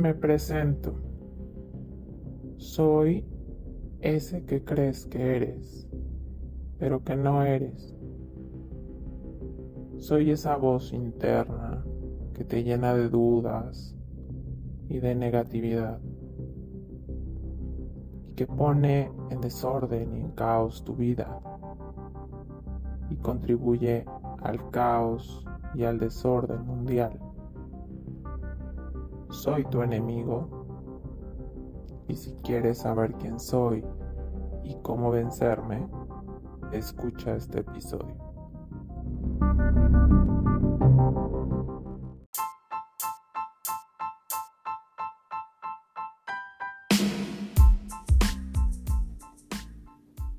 Me presento. Soy ese que crees que eres, pero que no eres. Soy esa voz interna que te llena de dudas y de negatividad que pone en desorden y en caos tu vida y contribuye al caos y al desorden mundial. Soy tu enemigo y si quieres saber quién soy y cómo vencerme, escucha este episodio.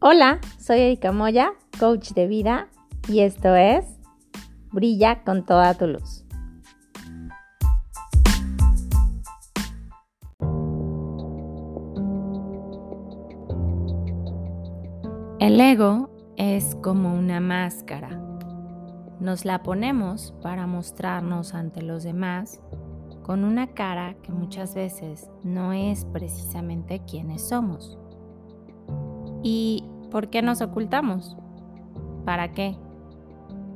Hola, soy Erika Moya, coach de vida, y esto es Brilla con toda tu luz. El ego es como una máscara. Nos la ponemos para mostrarnos ante los demás con una cara que muchas veces no es precisamente quienes somos. ¿Y por qué nos ocultamos? ¿Para qué?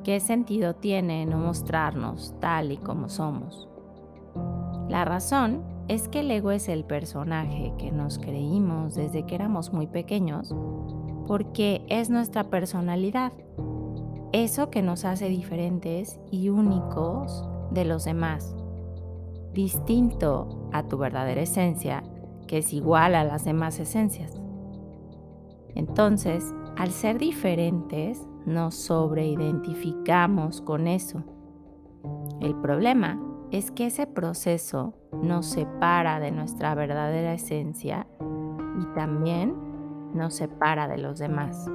¿Qué sentido tiene no mostrarnos tal y como somos? La razón es que el ego es el personaje que nos creímos desde que éramos muy pequeños porque es nuestra personalidad, eso que nos hace diferentes y únicos de los demás, distinto a tu verdadera esencia, que es igual a las demás esencias. Entonces, al ser diferentes, nos sobreidentificamos con eso. El problema es que ese proceso nos separa de nuestra verdadera esencia y también nos separa de los demás.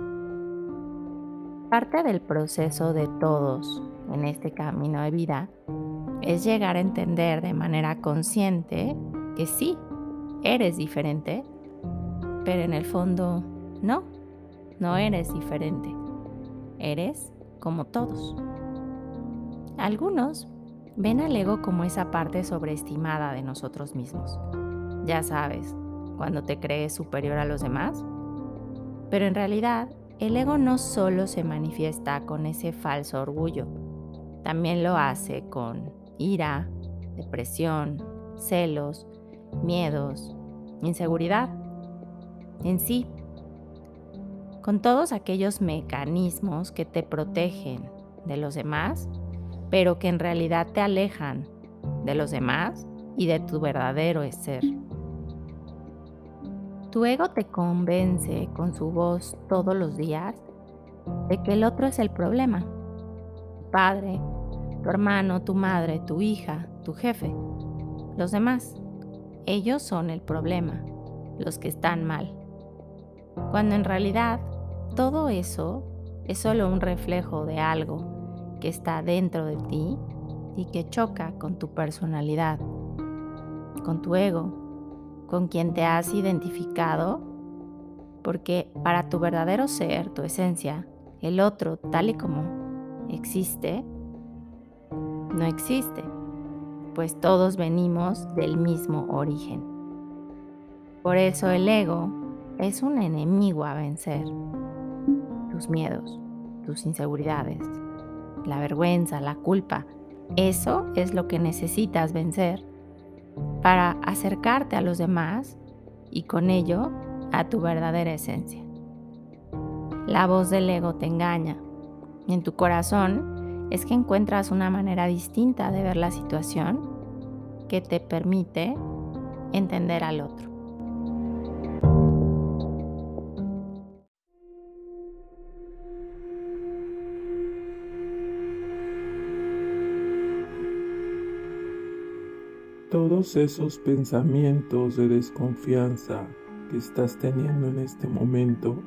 Parte del proceso de todos en este camino de vida es llegar a entender de manera consciente que sí, eres diferente, pero en el fondo no, no eres diferente. Eres como todos. Algunos ven al ego como esa parte sobreestimada de nosotros mismos. Ya sabes, cuando te crees superior a los demás. Pero en realidad, el ego no solo se manifiesta con ese falso orgullo, también lo hace con ira, depresión, celos, miedos, inseguridad. En sí, con todos aquellos mecanismos que te protegen de los demás, pero que en realidad te alejan de los demás y de tu verdadero ser. Tu ego te convence con su voz todos los días de que el otro es el problema. Tu padre, tu hermano, tu madre, tu hija, tu jefe, los demás. Ellos son el problema, los que están mal cuando en realidad todo eso es solo un reflejo de algo que está dentro de ti y que choca con tu personalidad, con tu ego, con quien te has identificado, porque para tu verdadero ser, tu esencia, el otro tal y como existe, no existe, pues todos venimos del mismo origen. Por eso el ego es un enemigo a vencer. Tus miedos, tus inseguridades, la vergüenza, la culpa, eso es lo que necesitas vencer para acercarte a los demás y con ello a tu verdadera esencia. La voz del ego te engaña. En tu corazón es que encuentras una manera distinta de ver la situación que te permite entender al otro. Todos esos pensamientos de desconfianza que estás teniendo en este momento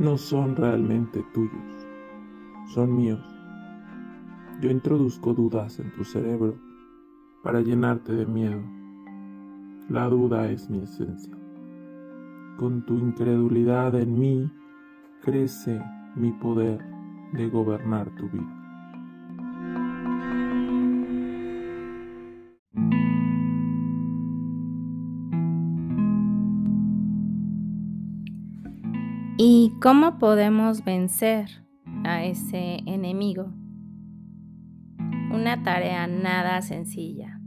no son realmente tuyos, son míos. Yo introduzco dudas en tu cerebro para llenarte de miedo. La duda es mi esencia. Con tu incredulidad en mí crece mi poder de gobernar tu vida. Cómo podemos vencer a ese enemigo? Una tarea nada sencilla,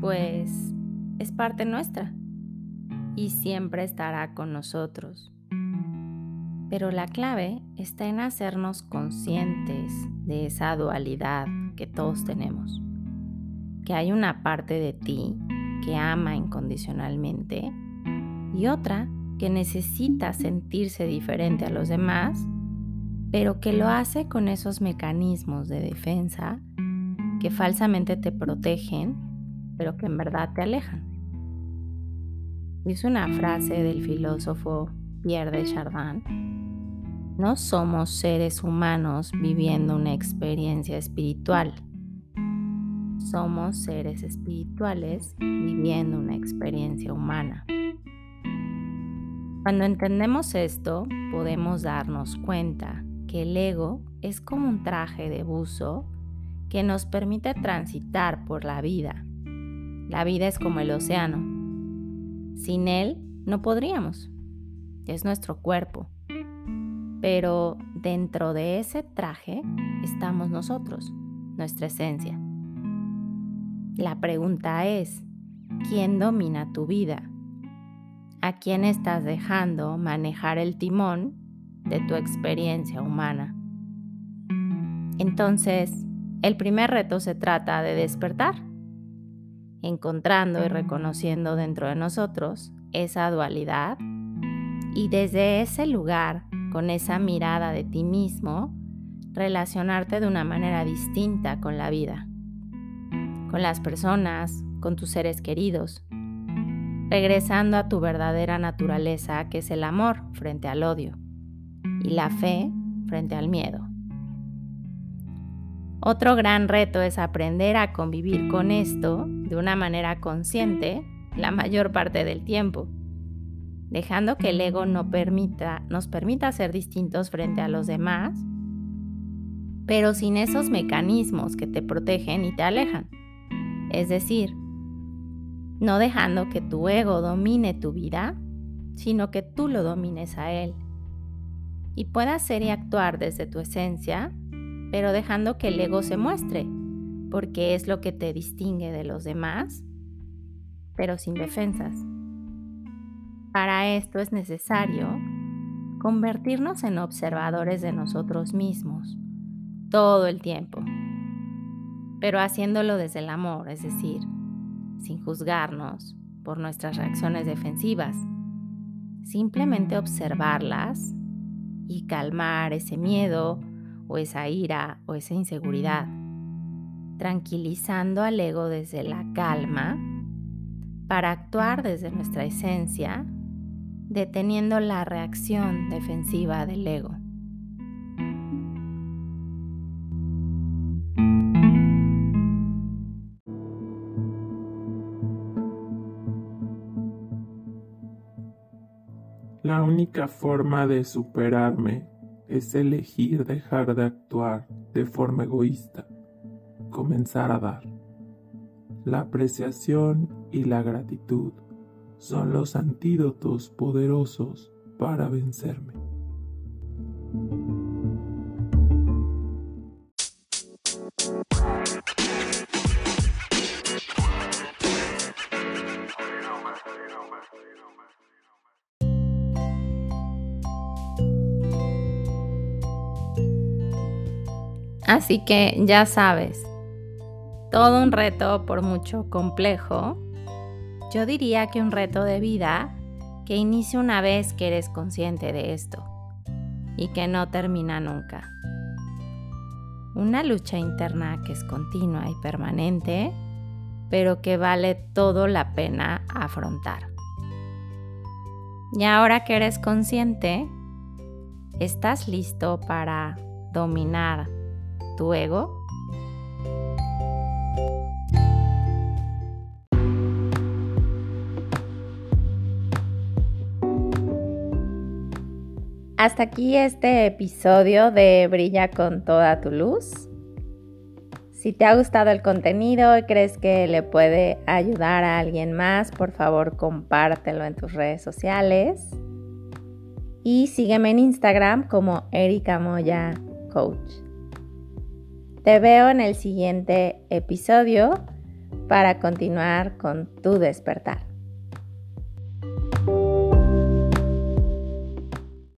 pues es parte nuestra y siempre estará con nosotros. Pero la clave está en hacernos conscientes de esa dualidad que todos tenemos. Que hay una parte de ti que ama incondicionalmente y otra que necesita sentirse diferente a los demás, pero que lo hace con esos mecanismos de defensa que falsamente te protegen, pero que en verdad te alejan. Dice una frase del filósofo Pierre de Chardin. No somos seres humanos viviendo una experiencia espiritual. Somos seres espirituales viviendo una experiencia humana. Cuando entendemos esto, podemos darnos cuenta que el ego es como un traje de buzo que nos permite transitar por la vida. La vida es como el océano. Sin él no podríamos. Es nuestro cuerpo. Pero dentro de ese traje estamos nosotros, nuestra esencia. La pregunta es, ¿quién domina tu vida? ¿A quién estás dejando manejar el timón de tu experiencia humana? Entonces, el primer reto se trata de despertar, encontrando y reconociendo dentro de nosotros esa dualidad y desde ese lugar, con esa mirada de ti mismo, relacionarte de una manera distinta con la vida, con las personas, con tus seres queridos, regresando a tu verdadera naturaleza que es el amor frente al odio y la fe frente al miedo. Otro gran reto es aprender a convivir con esto de una manera consciente la mayor parte del tiempo, dejando que el ego no permita, nos permita ser distintos frente a los demás, pero sin esos mecanismos que te protegen y te alejan. Es decir, no dejando que tu ego domine tu vida, sino que tú lo domines a él. Y puedas ser y actuar desde tu esencia, pero dejando que el ego se muestre, porque es lo que te distingue de los demás, pero sin defensas. Para esto es necesario convertirnos en observadores de nosotros mismos todo el tiempo, pero haciéndolo desde el amor, es decir, sin juzgarnos por nuestras reacciones defensivas. Simplemente observarlas y calmar ese miedo o esa ira o esa inseguridad, tranquilizando al ego desde la calma para actuar desde nuestra esencia, deteniendo la reacción defensiva del ego. La única forma de superarme es elegir dejar de actuar de forma egoísta, comenzar a dar. La apreciación y la gratitud son los antídotos poderosos para vencerme. Así que ya sabes, todo un reto por mucho complejo, yo diría que un reto de vida que inicia una vez que eres consciente de esto y que no termina nunca. Una lucha interna que es continua y permanente, pero que vale todo la pena afrontar. Y ahora que eres consciente, ¿estás listo para dominar tu ego? Hasta aquí este episodio de Brilla con toda tu luz. Si te ha gustado el contenido y crees que le puede ayudar a alguien más, por favor compártelo en tus redes sociales. y sígueme en Instagram como Erika Moya Coach. Te veo en el siguiente episodio para continuar con tu despertar.